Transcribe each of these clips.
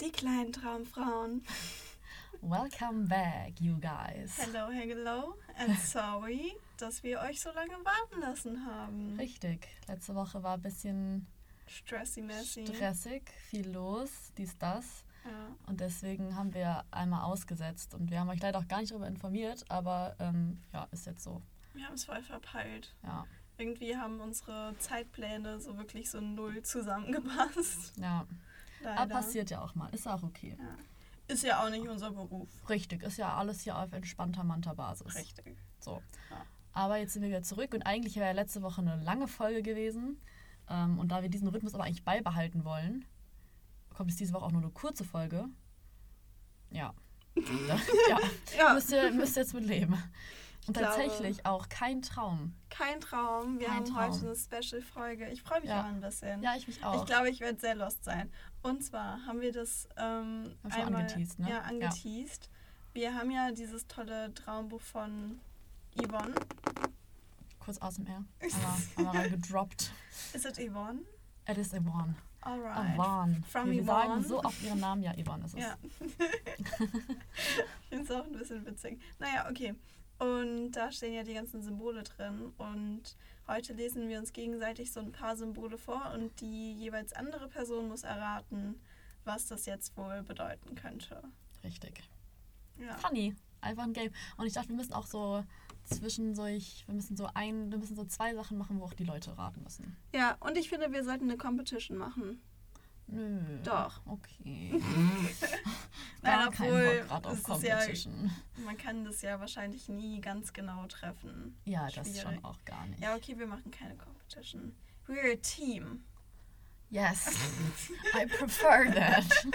Die kleinen Traumfrauen. Welcome back, you guys. Hello, hello. And sorry, dass wir euch so lange warten lassen haben. Richtig. Letzte Woche war ein bisschen stressig, viel los, dies, das. Ja. Und deswegen haben wir einmal ausgesetzt. Und wir haben euch leider auch gar nicht darüber informiert, aber ähm, ja, ist jetzt so. Wir haben es voll verpeilt. Ja, Irgendwie haben unsere Zeitpläne so wirklich so null zusammengepasst. ja. Leider. Aber passiert ja auch mal. Ist auch okay. Ja. Ist ja auch nicht unser Beruf. Richtig, ist ja alles hier auf entspannter Manta-Basis. Richtig. So. Ja. Aber jetzt sind wir wieder zurück und eigentlich wäre ja letzte Woche eine lange Folge gewesen. Ähm, und da wir diesen Rhythmus aber eigentlich beibehalten wollen, kommt es diese Woche auch nur eine kurze Folge. Ja. ja. Ja. Müsst, ihr, müsst ihr jetzt mit leben. Und glaube- tatsächlich auch kein Traum. Kein Traum. Wir Kein haben Traum. heute eine Special-Folge. Ich freue mich Ja. auch ein bisschen. Ja, ich mich auch. Ich glaube, ich werde sehr lost sein. Und zwar haben wir das ähm, einmal angeteased, ne? ja, Ja. angeteased. Wir haben ja dieses tolle Traumbuch von Yvonne. Kurz ASMR. Aber, aber reingedroppt. Ist es Yvonne? It is Yvonne. Alright. Yvonne. From wir Yvonne. sagen so auf ihren Namen, ja, Yvonne ist es. Ja. ich finde es auch ein bisschen witzig. Naja, okay. Und da stehen ja die ganzen Symbole drin. Und heute lesen wir uns gegenseitig so ein paar Symbole vor und die jeweils andere Person muss erraten, was das jetzt wohl bedeuten könnte. Richtig. Ja. Funny. Einfach ein Game. Und ich dachte, wir müssen auch so zwischendurch, wir müssen so ein, wir müssen so zwei Sachen machen, wo auch die Leute raten müssen. ja, und ich finde, wir sollten eine Competition machen. Nö. Doch. Okay. Nein, obwohl, ist ja-. Man kann das ja wahrscheinlich nie ganz genau treffen. Ja, das Schwierig. schon auch gar nicht. Ja, okay, wir machen keine Competition. We're a team. Yes. I prefer that.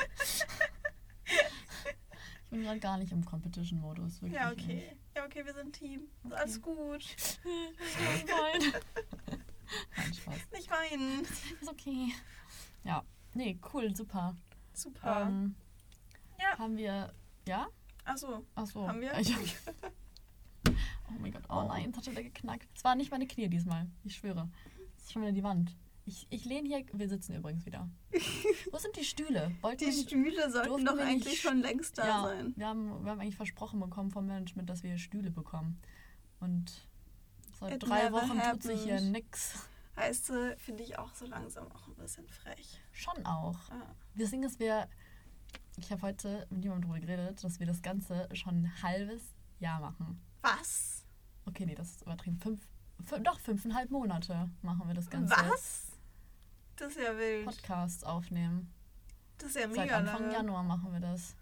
ich bin gerade gar nicht im Competition-Modus. wirklich Ja, nicht. okay. Ja, okay, wir sind Team. Okay. Alles gut. Nein, Spaß. Nicht weinen. Ist okay. Ja. Nee, cool, super. Super. Ähm, Ja. Haben wir. Ja? Achso. Achso. Haben wir? Oh mein Gott. Oh nein, es hat schon wieder geknackt. Es waren nicht meine Knie diesmal. Ich schwöre. Es ist schon wieder die Wand. Ich, ich lehne hier. Wir sitzen übrigens wieder. Wo sind die Stühle? Wollten Die Stühle sollten doch eigentlich schon längst da ja, sein. Wir haben, wir haben eigentlich versprochen bekommen vom Management, dass wir Stühle bekommen. Und seit It drei Wochen tut sich hier happened. Heißt, äh, finde ich auch so langsam auch ein bisschen frech. Schon auch. Ah. Das Ding ist, wir. Ich habe heute mit jemandem darüber geredet, dass wir das Ganze schon ein halbes Jahr machen. Was? Okay, nee, das ist übertrieben. Fünf, fün- doch, fünfeinhalb Monate machen wir das Ganze. Was? Das ist ja wild. Podcasts aufnehmen. Das ist ja Seit mega Anfang lange. Januar machen wir das.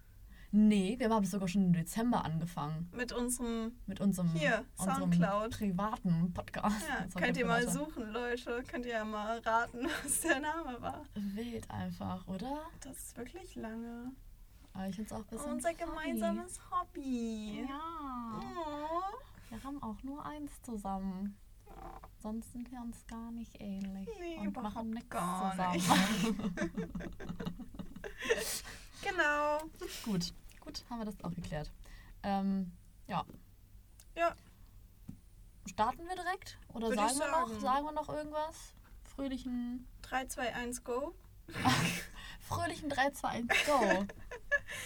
Nee, wir haben sogar schon im Dezember angefangen. Mit unserem. Mit unserem, Hier, unserem Soundcloud. privaten Podcast. Ja, könnt ihr mal suchen, Leute. Könnt ihr ja mal raten, was der Name war. Wild einfach, oder? Das ist wirklich lange. Aber ich finde es auch bisschen Unser funny. gemeinsames Hobby. Ja. Oh. Wir haben auch nur eins zusammen. Sonst sind wir uns gar nicht ähnlich. Nee, und machen nichts zusammen. Genau. gut, gut, haben wir das auch geklärt. Ähm, ja. Ja. Starten wir direkt? Oder Würde sagen wir noch, sagen. wir noch irgendwas? Fröhlichen, 3, 2, 1, go. fröhlichen 3, 2, 1, go.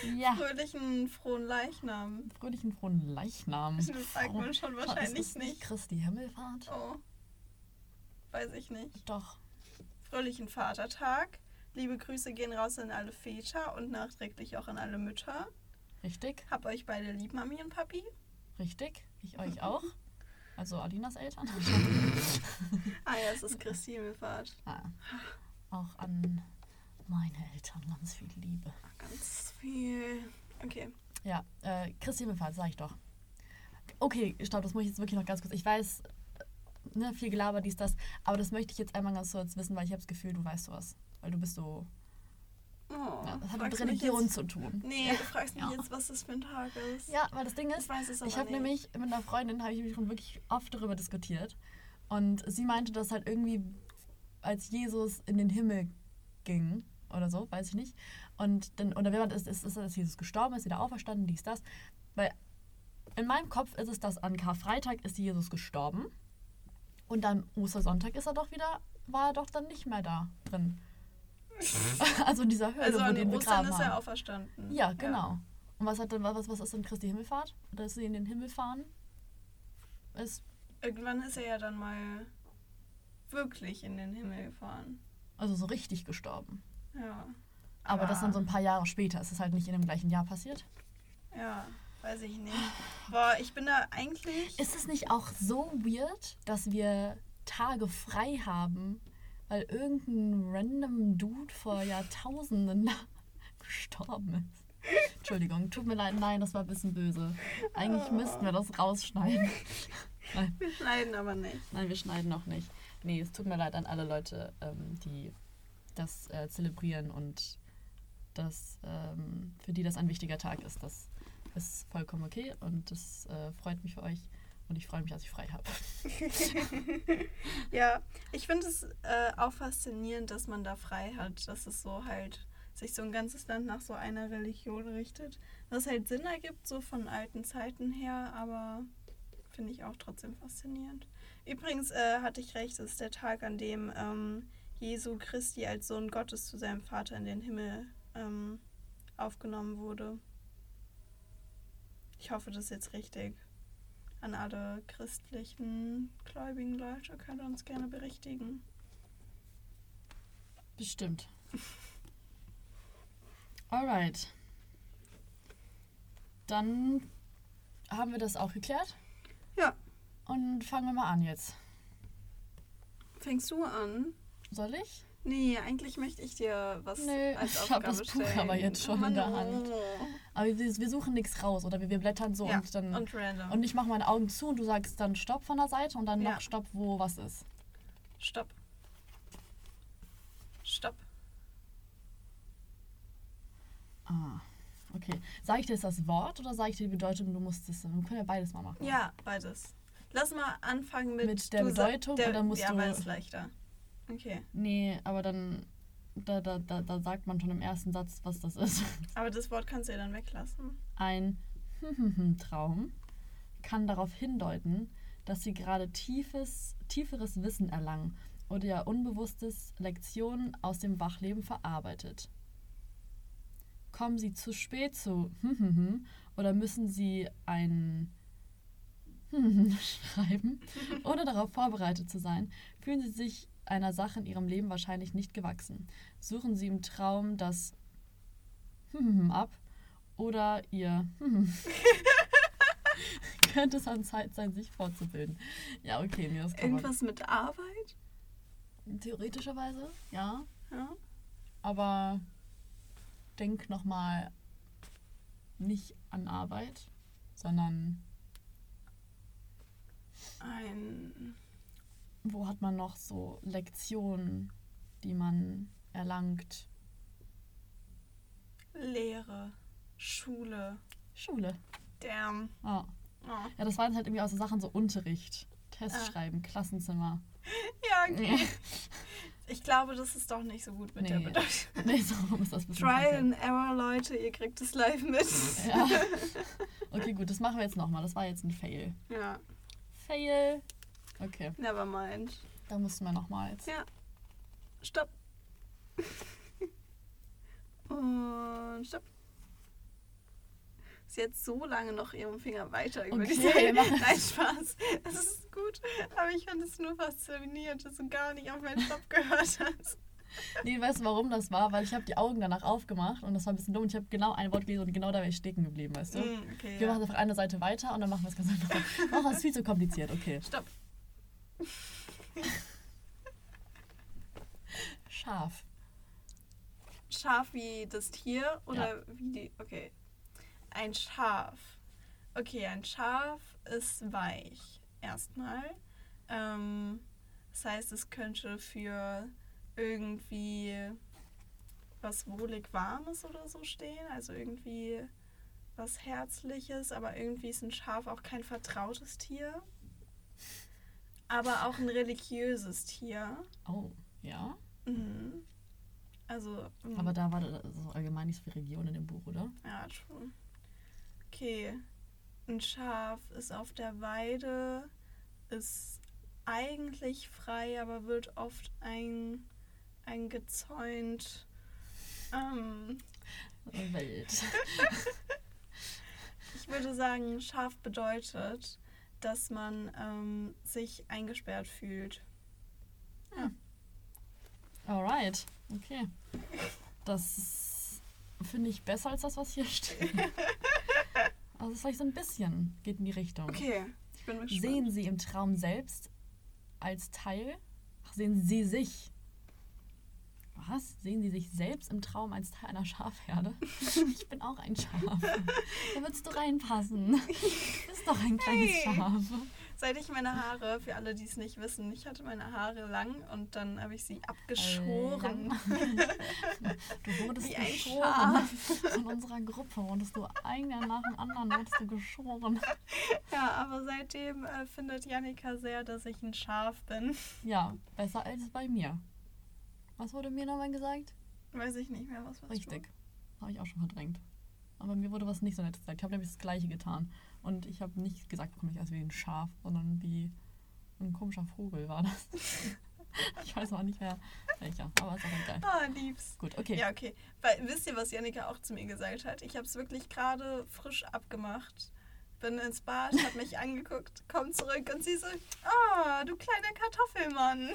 ja. Fröhlichen frohen Leichnam. Fröhlichen frohen Leichnam. Das sagt man schon Ist wahrscheinlich es nicht. Christi Himmelfahrt? Oh. Weiß ich nicht. Doch. Fröhlichen Vatertag. Liebe Grüße gehen raus an alle Väter und nachträglich auch an alle Mütter. Richtig, Hab euch beide lieb, Mami und Papi. richtig. Ich euch auch. Also Alinas Eltern. Ah ja, es ist Christi Himmelfahrt. Ah, auch an meine Eltern ganz viel Liebe. Ganz viel. Okay. Ja, äh, Christi Himmelfahrt, sag ich doch. Okay, stopp, das muss ich jetzt wirklich noch ganz kurz. Ich weiß, äh, ne, viel Gelaber, dies, das, aber das möchte ich jetzt einmal ganz kurz wissen, weil ich habe das Gefühl, du weißt sowas. Weil du bist so. Oh, Ja, das hat mit Religion jetzt- zu tun. Nee, du fragst mich Ja. jetzt, was das für ein Tag ist. Ja, weil das Ding ist, Ich weiß es aber Ich habe nämlich mit einer Freundin, habe ich mich schon wirklich oft darüber diskutiert. Und sie meinte, dass halt irgendwie, als Jesus in den Himmel ging oder so, weiß ich nicht. Und dann, oder wer ist, ist, ist, dass Jesus gestorben ist, wieder auferstanden, dies, das. Weil in meinem Kopf ist es, dass an Karfreitag ist Jesus gestorben. Und am Ostersonntag ist er doch wieder, war er doch dann nicht mehr da drin. also in dieser Höhle, Also wo die ihn Ostern begraben ist haben. er auferstanden. Ja, genau. Und was hat denn was, was ist denn Christi Himmelfahrt? Dass sie in den Himmel fahren? Ist Irgendwann ist er ja dann mal wirklich in den Himmel gefahren. also so richtig gestorben. Ja. Aber, das dann so ein paar Jahre später. Ist es halt nicht in dem gleichen Jahr passiert? Ja, weiß ich nicht. Boah, ich bin da eigentlich. Ist es nicht auch so weird, dass wir Tage frei haben, weil irgendein random Dude vor Jahrtausenden gestorben ist? Entschuldigung, tut mir leid, nein, das war ein bisschen böse. Eigentlich müssten wir das rausschneiden. Nein, Wir schneiden aber nicht. nein, wir schneiden noch nicht. Nee, es tut mir leid an alle Leute, ähm, die das äh, zelebrieren und das, ähm, für die das ein wichtiger Tag ist. Das ist vollkommen okay und das äh, freut mich für euch und ich freue mich, dass ich frei habe. Ja, ich finde es äh, auch faszinierend, dass man da frei hat, dass es so halt sich so ein ganzes Land nach so einer Religion richtet. Was halt Sinn ergibt, so von alten Zeiten her, aber finde ich auch trotzdem faszinierend. Übrigens äh, hatte ich recht, es ist der Tag, an dem ähm, Jesu Christi als Sohn Gottes zu seinem Vater in den Himmel ähm, aufgenommen wurde. Ich hoffe, das ist jetzt richtig. An alle christlichen, gläubigen Leute könnt ihr uns gerne berichtigen. Bestimmt. Alright. Dann haben wir das auch geklärt. Ja. Und fangen wir mal an jetzt. Fängst du an? Soll ich? Nee, eigentlich möchte ich dir was Nö, als ich Aufgabe hab das Buch stellen. aber jetzt schon Oh in der Hand. Aber wir, wir suchen nichts raus oder wir, wir blättern so ja, und dann. und random. Und ich mache meine Augen zu und du sagst dann Stopp von der Seite und dann Ja. noch Stopp, wo was ist. Stopp. Stopp. Ah, okay. Sage ich dir jetzt das Wort oder sage ich dir die Bedeutung, du musst es. Wir können ja beides mal machen. Ja, beides. Lass mal anfangen mit, Mit der Bedeutung der, oder musst ja, du- weil es leichter. Okay. Nee, aber dann. Da, da, da, da sagt man schon im ersten Satz, was das ist. Aber das Wort kannst du ja dann weglassen. Ein Traum kann darauf hindeuten, dass sie gerade tiefes, tieferes Wissen erlangen oder ihr Unbewusstes Lektionen aus dem Wachleben verarbeitet. Kommen sie zu spät zu oder müssen sie ein schreiben, ohne darauf vorbereitet zu sein, fühlen sie sich einer Sache in ihrem Leben wahrscheinlich nicht gewachsen. Suchen sie im Traum das ab oder ihr könnte es an Zeit sein, sich fortzubilden. Ja, okay, mir man. Irgendwas mit Arbeit? Theoretischerweise, ja. Ja. Aber denk nochmal nicht an Arbeit, sondern Ein. Wo hat man noch so Lektionen, die man erlangt? Lehre. Schule. Schule. Damn. Ah. Oh. Ja, das waren halt irgendwie auch so Sachen, so Unterricht, Test Ah. schreiben, Klassenzimmer. Ja, okay. Ich glaube, das ist doch nicht so gut mit der Nee. Bedeutung. Nee, so ist das Trial and Error, Leute, ihr kriegt es live mit. Ja. Okay, gut, das machen wir jetzt nochmal. Das war jetzt ein Fail. ja, Fail. Okay, never mind. da mussten wir nochmal jetzt. Ja. Stopp. Und stopp. Sie hat so lange noch ihren Finger weiter über die Okay, mach- Nein, Spaß. Das ist gut. Aber ich fand es nur faszinierend, dass du gar nicht auf meinen Stopp gehört hast. Nee, weißt du, warum das war? Weil ich habe die Augen danach aufgemacht und das war ein bisschen dumm. Ich habe genau ein Wort gelesen und genau da wäre ich stecken geblieben, weißt du? Mm, okay, Wir ja. machen einfach eine Seite weiter und dann machen wir es ganz einfach. Oh, das ist viel zu kompliziert, okay. Stopp. Scharf. Schaf wie das Tier oder wie die. Okay. Ein Schaf. Okay, ein Schaf ist weich. Erstmal. Ähm, das heißt, es könnte für irgendwie was wohlig Warmes oder so stehen. Also irgendwie was Herzliches. Aber irgendwie ist ein Schaf auch kein vertrautes Tier. Aber auch ein religiöses Tier. Oh, ja. Mhm. Also. mm. Aber da war das so allgemein nicht so viel Region in dem Buch, oder? Ja, true. Okay. Ein Schaf ist auf der Weide, ist eigentlich frei, aber wird oft ein, eingezäunt Ähm, Welt. ich würde sagen, scharf bedeutet, dass man ähm, sich eingesperrt fühlt. Alright. Okay. Das finde ich besser als das, was hier steht. Also vielleicht so ein bisschen geht in die Richtung. Okay, ich bin gespannt. Sehen Sie im Traum selbst als Teil? Ach, sehen Sie sich? Was? Sehen Sie sich selbst im Traum als Teil einer Schafherde? Ich bin auch ein Schaf. Da würdest du reinpassen. Du bist doch ein kleines Hey. Schaf. Seit ich meine Haare, für alle, die es nicht wissen, ich hatte meine Haare lang und dann habe ich sie abgeschoren. Lang. Du wurdest Wie ein geschoren. Von unserer Gruppe wurdest du ein Jahr nach dem anderen wurdest du geschoren. Ja, aber seitdem äh, findet Janika sehr, dass ich ein Schaf bin. Ja, besser als bei mir. Was wurde mir nochmal gesagt? Weiß ich nicht mehr, was was Richtig. Habe ich auch schon verdrängt. Aber mir wurde was nicht so nettes gesagt. Ich habe nämlich das Gleiche getan. Und ich habe nicht gesagt bekommen, ich als wie ein Schaf, sondern wie ein komischer Vogel war das. ich weiß auch nicht mehr welcher, aber ist auch egal. Ah, lieb's. Gut, okay. Ja, okay. Weil, wisst ihr, was Janika auch zu mir gesagt hat? Ich habe es wirklich gerade frisch abgemacht. Bin ins Bad, hat mich angeguckt, komm zurück und sie so, ah, du kleiner Kartoffelmann.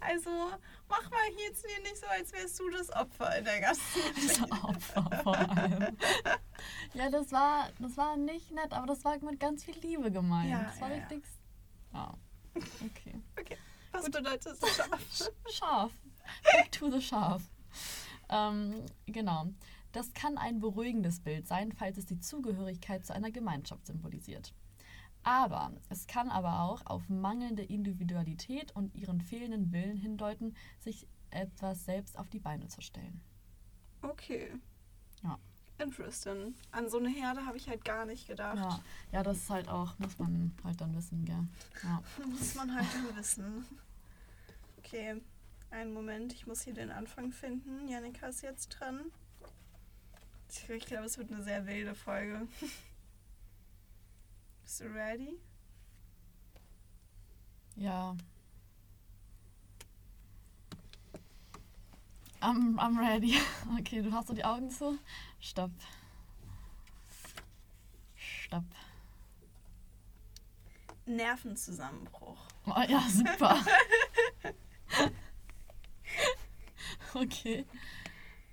also, mach mal jetzt mir nicht so, als wärst du das Opfer in der ganzen Das Opfer vor allem. Ja, das war, das war nicht nett, aber das war mit ganz viel Liebe gemeint. Ja, das war ja, ja. richtig. Ja. Okay. Okay, was bedeutet das Schaf? Schaf. Back to the Schaf. Ähm, genau. Das kann ein beruhigendes Bild sein, falls es die Zugehörigkeit zu einer Gemeinschaft symbolisiert. Aber es kann aber auch auf mangelnde Individualität und ihren fehlenden Willen hindeuten, sich etwas selbst auf die Beine zu stellen. Okay. Ja. Interesting. An so eine Herde habe ich halt gar nicht gedacht. Ja, ja, das ist halt auch, muss man halt dann wissen, gell? Ja. Muss man halt dann wissen. Okay, einen Moment, ich muss hier den Anfang finden. Janika ist jetzt dran. Ich, ich glaube, es wird eine sehr wilde Folge. Bist du ready? Ja. I'm, I'm ready. Okay, du hast so die Augen zu. Stopp. Stopp. Nervenzusammenbruch. Oh ja, super. okay.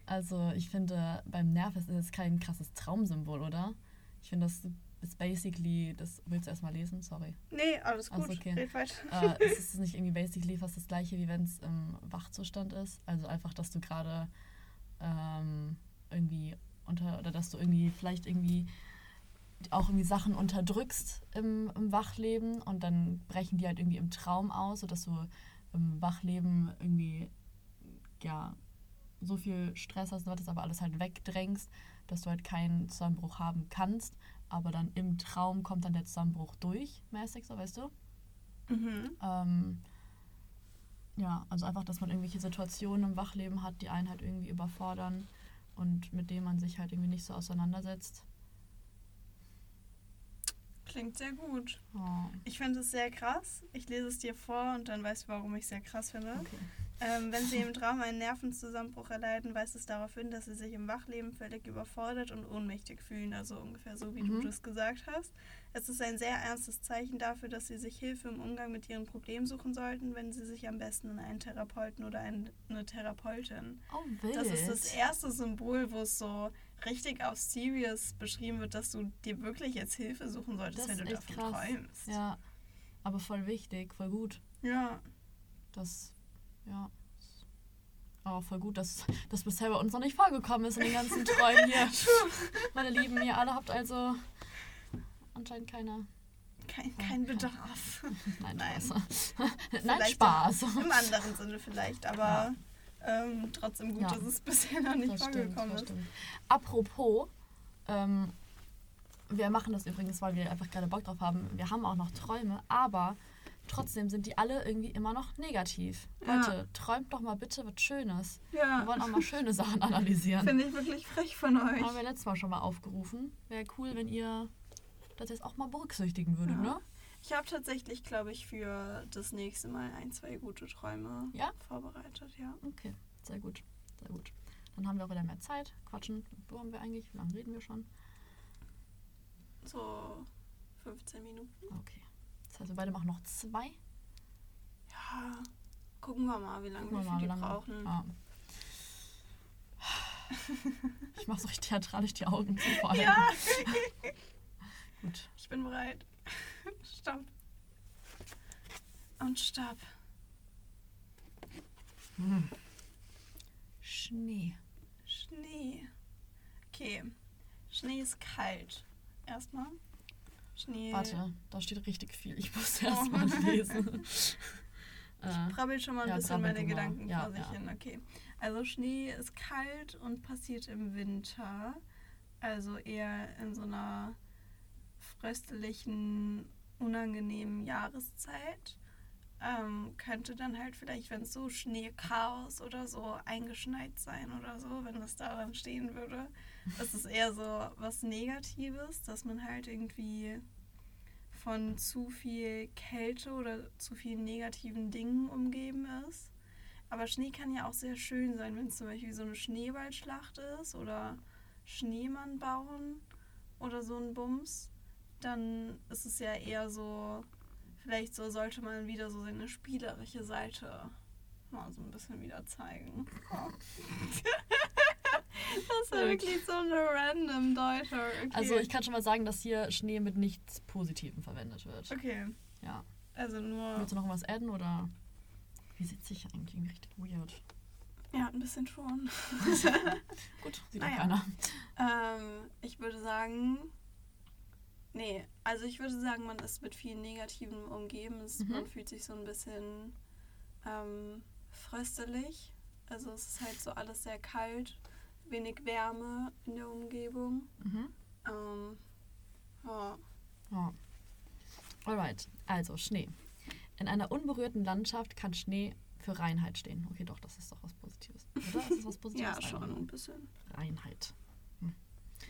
Also, ich finde, beim Nerv ist es kein krasses Traumsymbol, oder? Ich finde, das ist basically. Das willst du erstmal lesen? Sorry. Nee, alles gut. okay. Red weiter. äh, es ist nicht irgendwie basically fast das gleiche, wie wenn es im Wachzustand ist. Also einfach, dass du gerade ähm, irgendwie unter, oder dass du irgendwie vielleicht irgendwie auch irgendwie Sachen unterdrückst im, im Wachleben und dann brechen die halt irgendwie im Traum aus, sodass du im Wachleben irgendwie ja so viel Stress hast, das aber alles halt wegdrängst, dass du halt keinen Zusammenbruch haben kannst, aber dann im Traum kommt dann der Zusammenbruch durch, mäßig so, weißt du? Mhm. Ähm, ja, also einfach, dass man irgendwelche Situationen im Wachleben hat, die einen halt irgendwie überfordern und mit denen man sich halt irgendwie nicht so auseinandersetzt. Klingt sehr gut. Oh, Ich finde es sehr krass. Ich lese es dir vor und dann weißt du, warum ich es sehr krass finde. okay. Ähm, wenn sie im Traum einen Nervenzusammenbruch erleiden, weist es darauf hin, dass sie sich im Wachleben völlig überfordert und ohnmächtig fühlen. Also ungefähr so, wie du Mhm. das gesagt hast. Es ist ein sehr ernstes Zeichen dafür, dass sie sich Hilfe im Umgang mit ihren Problemen suchen sollten, wenn sie sich am besten an einen Therapeuten oder ein- eine Therapeutin. Oh, wild. Das ist das erste Symbol, wo es so richtig auf serious beschrieben wird, dass du dir wirklich jetzt Hilfe suchen solltest, Das wenn du davon krass. träumst. Ja, aber voll wichtig, voll gut. ja. Das, ja. Aber voll gut, dass das bisher bei uns noch nicht vorgekommen ist in den ganzen Träumen hier. Meine Lieben, ihr alle habt also anscheinend keine. Kein, kein Bedarf. Nein, Nein. Spaß. Nein, Spaß. Im anderen Sinne vielleicht, aber ähm, trotzdem gut, Ja. dass es bisher noch nicht Das stimmt, vorgekommen das ist. stimmt. Apropos, ähm, wir machen das übrigens, weil wir einfach gerade Bock drauf haben. Wir haben auch noch Träume, aber trotzdem sind die alle irgendwie immer noch negativ. Ja. Leute, träumt doch mal bitte was Schönes. Wir Ja, wollen auch mal schöne Sachen analysieren. finde ich wirklich frech von euch. Haben wir letztes Mal schon mal aufgerufen. Wäre cool, wenn ihr das jetzt auch mal berücksichtigen würdet, Ja. ne? Ich habe tatsächlich, glaube ich, für das nächste Mal ein, zwei gute Träume Ja? vorbereitet, ja. Okay. Sehr gut, sehr gut. Dann haben wir auch wieder mehr Zeit. Quatschen. Wo haben wir eigentlich? Wie lange reden wir schon? So 15 Minuten. Okay. Das heißt, wir beide machen noch zwei. Ja, gucken wir mal, wie lange wir mal, wie die lange. brauchen. Ah. Ich mache so richtig theatralisch die Augen zu vor allem. Ja, Gut. ich bin bereit. Stopp. Und stopp. Hm. Schnee. Schnee. Okay. Schnee ist kalt. Erstmal. Schnee. Warte, da steht richtig viel. Ich muss Oh. erst mal lesen. äh, Brabbel schon mal ein Ja, bisschen meine. Gedanken Ja, vor sich ja. hin. Okay. Also Schnee ist kalt und passiert im Winter. Also eher in so einer fröstlichen, unangenehmen Jahreszeit. Ähm, könnte dann halt vielleicht, wenn es so Schneechaos oder so eingeschneit sein oder so, wenn das daran stehen würde. Das ist eher so was Negatives, dass man halt irgendwie von zu viel Kälte oder zu vielen negativen Dingen umgeben ist. Aber Schnee kann ja auch sehr schön sein, wenn es zum Beispiel so eine Schneeballschlacht ist oder Schneemann bauen oder so ein Bums. Dann ist es ja eher so, vielleicht so sollte man wieder so seine spielerische Seite mal so ein bisschen wieder zeigen. Das war wirklich so eine random Deuter. Okay. Also ich kann schon mal sagen, dass hier Schnee mit nichts Positivem verwendet wird. Okay, Ja. also nur. Willst du noch was adden oder? Wie sitze ich eigentlich? Irgendwie richtig weird. Ja, ein bisschen schon. Gut, sieht Naja. auch keiner. Ähm, ich würde sagen, nee, also ich würde sagen, man ist mit vielen Negativen umgeben. Es, Mhm. Man fühlt sich so ein bisschen ähm, fröstelig. Also es ist halt so alles sehr kalt, wenig Wärme in der Umgebung. Mhm. Ähm, ja. Ja. Alright, also Schnee. In einer unberührten Landschaft kann Schnee für Reinheit stehen. Okay, doch, das ist doch was Positives. Oder? Ist das was Positives? ja, schon ein bisschen. Reinheit. Hm.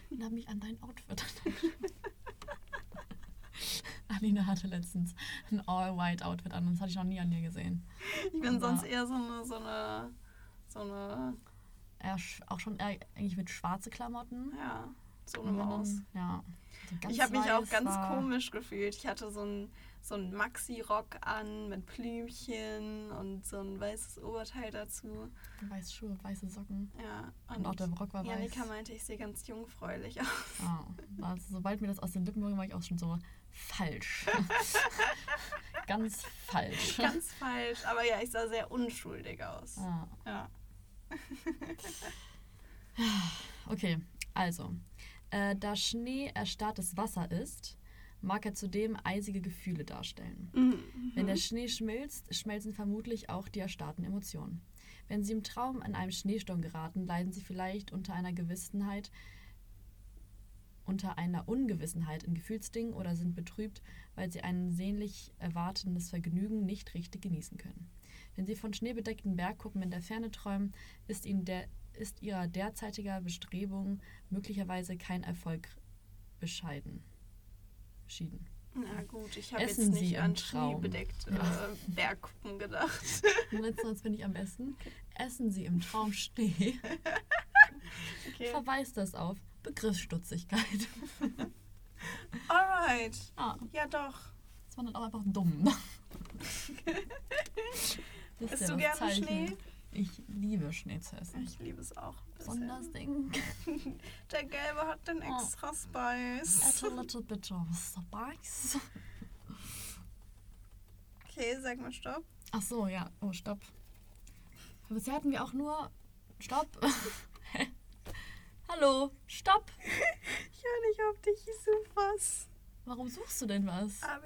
Erinnert mich an dein Outfit. Alina hatte letztens ein All-White-Outfit an. Das hatte ich noch nie an ihr gesehen. Ich bin Aber- sonst eher so eine, so eine, so eine, Auch schon eher eigentlich mit schwarze Klamotten. ja, so eine Und Maus. Ja. So Ich habe mich auch ganz komisch gefühlt. Ich hatte so einen so Maxi-Rock an mit Blümchen und so ein weißes Oberteil dazu. Weiße Schuhe, weiße Socken. Ja, Und auch der Rock war weiß. Janika meinte, ich sehe ganz jungfräulich aus. Ja, also, sobald mir das aus den Lippen ging, war ich auch schon so falsch. Ganz falsch. Ganz falsch, aber ja, ich sah sehr unschuldig aus. Ja. Ja. Okay, also. Äh, da Schnee erstarrtes Wasser ist, mag er zudem eisige Gefühle darstellen. Mhm. Wenn der Schnee schmilzt, schmelzen vermutlich auch die erstarrten Emotionen. Wenn Sie im Traum an einem Schneesturm geraten, leiden Sie vielleicht unter einer Gewissenheit, unter einer Ungewissenheit in Gefühlsdingen oder sind betrübt, weil Sie ein sehnlich erwartendes Vergnügen nicht richtig genießen können. Wenn Sie von schneebedeckten Bergkuppen in der Ferne träumen, ist, Ihnen der, ist Ihrer derzeitiger Bestrebung möglicherweise kein Erfolg bescheiden. Beschieden. Na gut, ich habe jetzt nicht Sie an schneebedeckte Ja. äh, Bergkuppen gedacht. Letztens bin ich am Essen. Essen Sie im Traum Schnee. Okay. Verweist das auf Begriffsstutzigkeit. Alright. Ah, Ja doch. das war dann auch einfach dumm. Das ist Isst du gerne Zeichen. Schnee? Ich liebe Schnee zu essen. Ich liebe es auch. Besonders Ding. Der gelbe hat den Oh. extra Add Spice. a little bit of spice. Okay, sag mal Stopp. Ach so, ja. Oh, stopp. Aber bisher hatten wir auch nur. Stopp. Hallo, stopp. Ich höre nicht auf dich, ich such was. Warum suchst du denn was? A,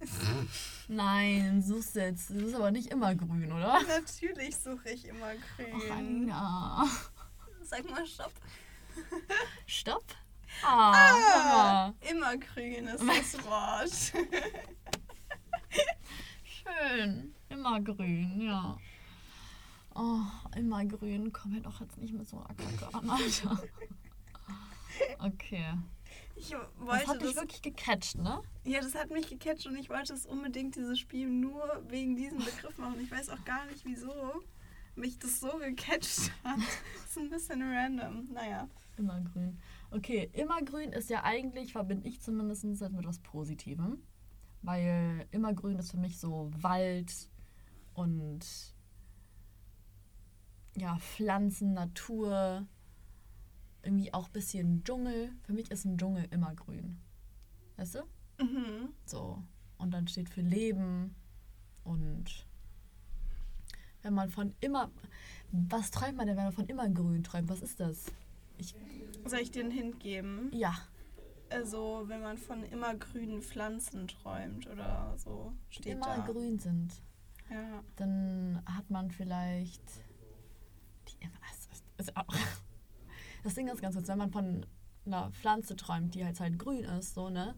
Nein, suchst jetzt. Du bist aber nicht immer grün, oder? Natürlich suche ich immer grün. ja. Sag mal Stopp. Stopp. Ah, Hunger. Immer grün ist das Wort. Schön. Immer grün, ja. Oh, immer grün. Komm mir doch jetzt nicht mit so einer Kacke an, Alter. Okay. Ich Das wollte hat dich das, wirklich gecatcht, ne? ja, das hat mich gecatcht und ich wollte es unbedingt dieses Spiel nur wegen diesem Begriff machen. Ich weiß auch gar nicht, wieso mich das so gecatcht hat. Das ist ein bisschen random. Naja. Immergrün. Okay, immergrün ist ja eigentlich, verbinde ich zumindest mit was Positivem. Weil immergrün ist für mich so Wald und ja, Pflanzen, Natur, irgendwie auch ein bisschen Dschungel. Für mich ist ein Dschungel immergrün. Weißt du? Mhm. So. Und dann steht für Leben und wenn man von immer. Was träumt man denn, wenn man von immergrün träumt? Was ist das? Ich, Soll ich dir einen Hint geben? ja, Also, wenn man von immergrünen Pflanzen träumt oder so, steht immer da. grün sind. Ja. dann hat man vielleicht die immer ist- ist auch, das Ding ist ganz kurz, wenn man von einer Pflanze träumt, die halt halt grün ist, so ne,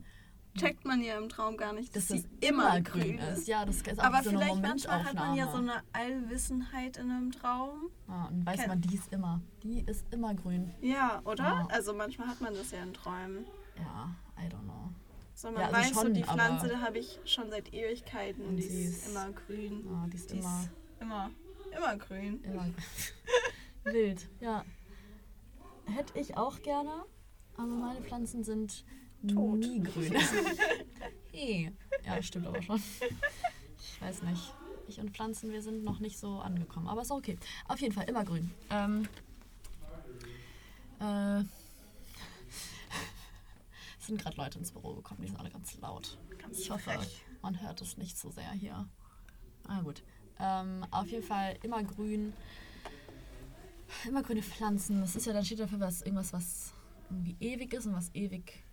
Checkt man ja im Traum gar nicht, dass, dass das sie immer grün ist. Ja, das ist auch Aber so vielleicht manchmal hat man ja so eine Allwissenheit in einem Traum. Ja, und weiß Kenn- man, die ist immer, die ist immer grün. Ja, oder? Ja. Also manchmal hat man das ja in Träumen. Ja, I don't know. So, man Ja, also weiß so, schon, die Pflanze, da habe ich schon seit Ewigkeiten. Und Die sie ist ist- immer grün. Ja, die ist Die immer, ist immer, immer grün. immer wild. Ja, hätte ich auch gerne, aber meine Pflanzen sind Tot. nie grün. hey. Ja, stimmt aber schon. Ich weiß nicht. Ich und Pflanzen, wir sind noch nicht so angekommen. Aber ist okay. Auf jeden Fall immer grün. Ähm, äh, es sind gerade Leute ins Büro gekommen, die sind alle ganz laut. Ganz Ich hoffe, frech. man hört es nicht so sehr hier. Ah gut. Ähm, auf jeden Fall immer grün. Immer grüne Pflanzen. Das ist ja, dann steht dafür was, irgendwas, was irgendwie ewig ist und was ewig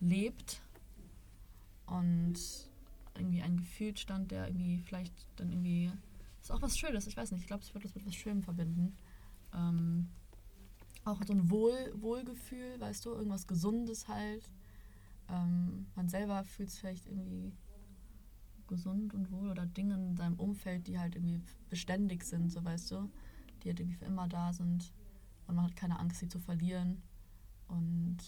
lebt. Und irgendwie ein Gefühlsstand, der irgendwie vielleicht dann irgendwie. Ist auch was Schönes, ich weiß nicht. Ich glaube, ich würde das mit was Schönem verbinden. Ähm, auch so ein Wohl, Wohlgefühl, weißt du, irgendwas Gesundes halt. Ähm, man selber fühlt sich vielleicht irgendwie gesund und wohl oder Dinge in seinem Umfeld, die halt irgendwie beständig sind, so weißt du, die halt irgendwie für immer da sind und man hat keine Angst, sie zu verlieren und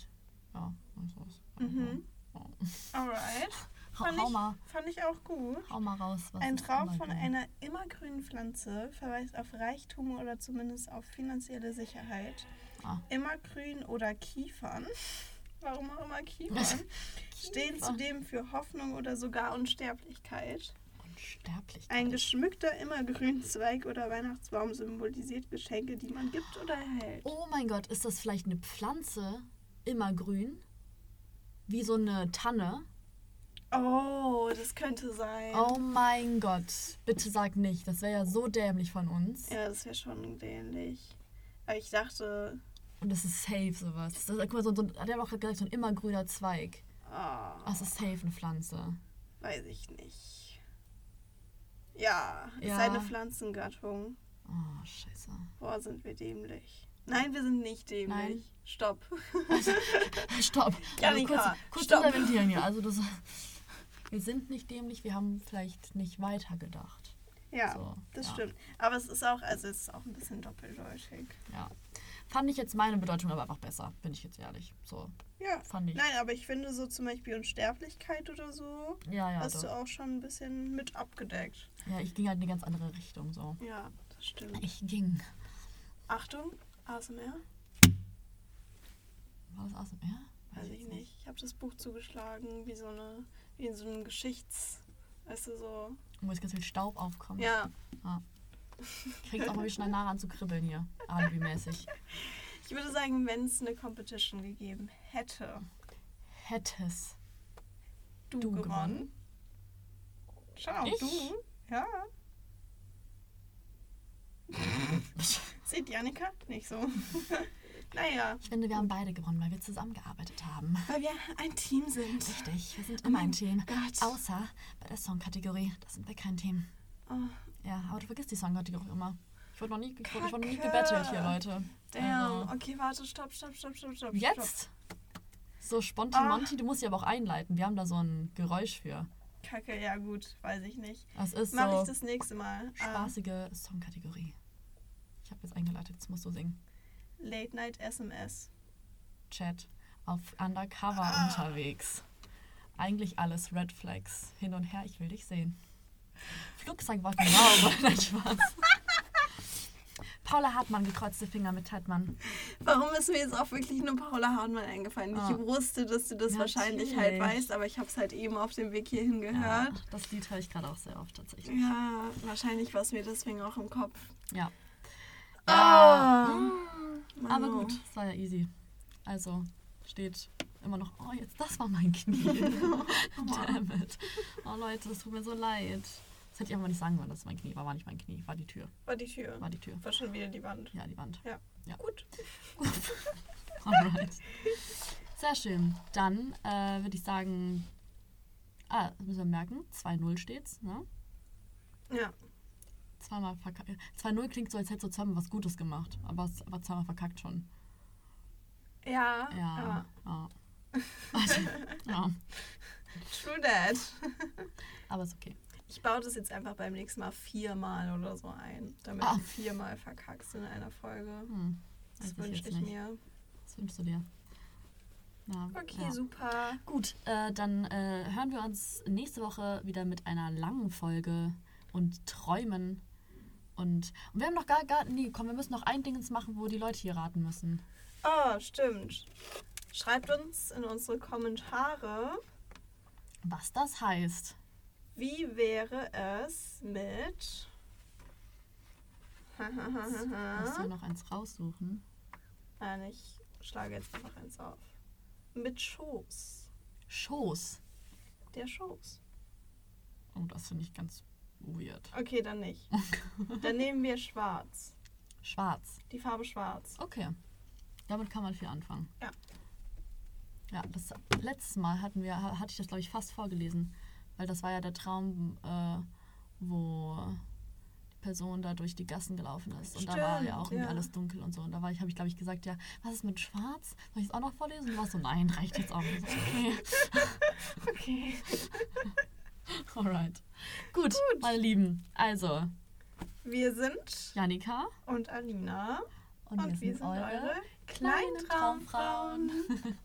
ja, und sowas. Mhm. Ja. Alright. Fand hau, ich- Fand ich auch gut. hau mal raus. Was Ein ist Traum von einer immergrünen Pflanze verweist auf Reichtum oder zumindest auf finanzielle Sicherheit. Ah. Immergrün oder Kiefern, warum auch immer Kiefern, stehen zudem für Hoffnung oder sogar Unsterblichkeit. Unsterblichkeit. Ein geschmückter Immergrünzweig oder Weihnachtsbaum symbolisiert Geschenke, die man gibt oder erhält. Oh mein Gott, ist das vielleicht eine Pflanze, immer grün? Wie so eine Tanne? Oh, das könnte sein. Oh mein Gott, bitte sag nicht, das wäre ja so dämlich von uns. Ja, das wäre schon dämlich. Aber ich dachte, Und das ist safe sowas. Das ist, guck mal, so, so, der hat auch gerade gesagt, so ein immergrüner Zweig. ah, Das ist safe eine Pflanze. weiß ich nicht. Ja, ist Ja. eine Pflanzengattung. Oh, scheiße. Boah, sind wir dämlich. Nein, wir sind nicht dämlich. Nein. Stopp. Stopp. Janika, also kurz kurz stopp. interventieren hier. Also das, wir sind nicht dämlich, wir haben vielleicht nicht weitergedacht. Ja, So, das ja. stimmt. Aber es ist auch, also es ist auch ein bisschen doppeldeutig. Ja. Fand ich jetzt meine Bedeutung aber einfach besser, bin ich jetzt ehrlich. So, Ja. fand ich. Nein, aber ich finde so zum Beispiel Unsterblichkeit oder so, Ja, ja, hast du doch. auch schon ein bisschen mit abgedeckt. Ja, ich ging halt in eine ganz andere Richtung so. Ja, das stimmt. Ich ging. Achtung, ASMR? War das ASMR? Weiß ich nicht. Ich habe das Buch zugeschlagen, wie so eine, wie in so einem Geschichts, weißt du, so. Wo jetzt ganz viel Staub aufkommt. Ja, Kriegt auch mal schnell nah ran zu kribbeln hier. Alibi-mäßig. ich würde sagen, wenn es eine Competition gegeben hätte, Hättest. du, Du gewonnen. gewonnen? Schau, Ich? du. Ja. Sieht Janika nicht so. naja, Ich finde, wir haben beide gewonnen, weil wir zusammengearbeitet haben. weil wir ein Team sind. Richtig, wir sind immer ein Team. Gott. Außer bei der Songkategorie, da sind wir kein Team. Oh, Ja, aber du vergisst die Songkategorie immer. Ich wurde noch nie, ich wurde, noch nie gebettelt hier, Leute. damn. Also, Okay, warte, stopp, stopp, stopp, stopp, stopp. jetzt? So Ah. Sponti-Monti, du musst sie aber auch einleiten. Wir haben da so ein Geräusch für. Kacke, ja gut, weiß ich nicht. Das ist Mach so ich das nächste Mal. Ah, spaßige Songkategorie. Ich habe jetzt eingeleitet, jetzt musst du singen. Late Night SMS. Chat. auf Undercover Ah. unterwegs. Eigentlich alles Red Flags. Hin und her, ich will dich sehen. Flugzeug war genau, nein, Spaß. Paula Hartmann, gekreuzte Finger mit Hartmann. Warum ist mir jetzt auch wirklich nur Paula Hartmann eingefallen? Ah. Ich wusste, dass du das Natürlich. wahrscheinlich halt weißt, aber ich habe es halt eben auf dem Weg hierhin Ja, gehört. das Lied höre ich gerade auch sehr oft tatsächlich. Ja, wahrscheinlich war es mir deswegen auch im Kopf. Ja. Ah. Mm, Aber gut, es war ja easy. Also steht immer noch, oh, jetzt das war mein Knie. Damn it. Oh Leute, es tut mir so leid. Das hätte ich einfach nicht sagen wollen, dass es mein Knie war. War nicht mein Knie, war die Tür. War die Tür. War die Tür. War schon wieder die Wand. Ja, die Wand. Ja. Ja. Gut. Alright. Sehr schön. Dann äh, würde ich sagen, ah, das müssen wir merken, 2-0 steht's, ne? Ja. Zweimal verkackt. 2-0 klingt so, als hättest du zweimal was Gutes gemacht, aber es war zweimal verkackt schon. Ja. Ja. ja. Also, ja. True that. Aber ist okay. Ich baue das jetzt einfach beim nächsten Mal viermal oder so ein, damit Ah. du viermal verkackst in einer Folge. Hm. Das ich wünsche ich nicht. mir. Was wünschst du dir? Ja, Okay, ja. super. Gut, äh, dann äh, hören wir uns nächste Woche wieder mit einer langen Folge und träumen. Und, und wir haben noch gar, gar, nee, komm, wir müssen noch ein Ding machen, wo die Leute hier raten müssen. Oh, stimmt. Schreibt uns in unsere Kommentare, Was das heißt. Wie wäre es mit. Musst du noch eins raussuchen? Nein, ich schlage jetzt einfach eins auf. Mit Schoß. Schoß. Der Schoß. Oh, das finde ich ganz weird. Okay, dann nicht. Dann nehmen wir schwarz. Schwarz. Die Farbe schwarz. Okay. Damit kann man viel anfangen. Ja. Ja, das letztes Mal hatten wir, ha- hatte ich das, glaube ich, fast vorgelesen. Weil das war ja der Traum, äh, wo die Person da durch die Gassen gelaufen ist. Und da war ja Stimmt, auch ja. alles dunkel und so. Und da war ich, habe ich, glaube ich, gesagt, ja, was ist mit Schwarz? Soll ich es auch noch vorlesen? Und du warst so, nein, reicht jetzt auch. Ich so, okay. Okay. Alright. Gut, meine Lieben. Also, Wir sind Janika und Alina. und, Und, wir sind, eure kleinen kleinen. Traumfrauen.